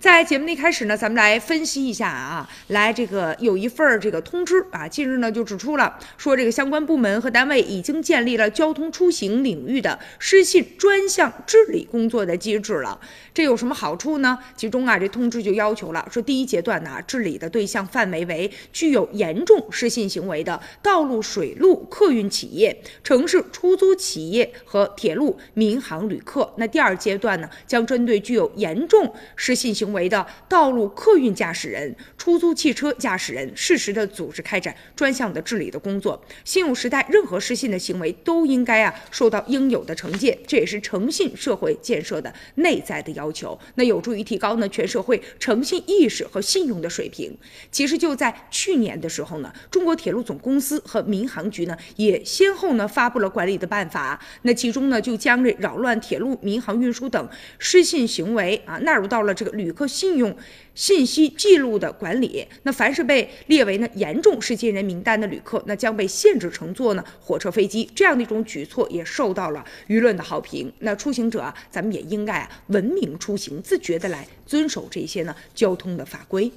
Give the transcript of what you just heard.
在节目的一开始呢，咱们来分析一下啊，来这个有一份儿这个通知啊，近日呢就指出了，说这个相关部门和单位已经建立了交通出行领域的失信专项治理工作的机制了。这有什么好处呢？其中啊，这通知就要求了，说第一阶段呢，治理的对象范围为具有严重失信行为的道路、水路客运企业、城市出租企业和铁路、民航旅客。那第二阶段呢，将针对具有严重失信行为的道路客运驾驶人、出租汽车驾驶人，适时的组织开展专项的治理的工作。信用时代任何失信的行为都应该啊受到应有的惩戒，这也是诚信社会建设的内在的要求。那有助于提高呢全社会诚信意识和信用的水平。其实就在去年的时候呢，中国铁路总公司和民航局呢也先后呢发布了管理的办法，那其中呢就将这扰乱铁路、民航运输等失信行为啊纳入到了这个旅客和信用信息记录的管理。那凡是被列为呢严重失信人名单的旅客，那将被限制乘坐呢火车、飞机。这样的一种举措也受到了舆论的好评。那出行者，咱们也应该啊文明出行，自觉的来遵守这些呢交通的法规。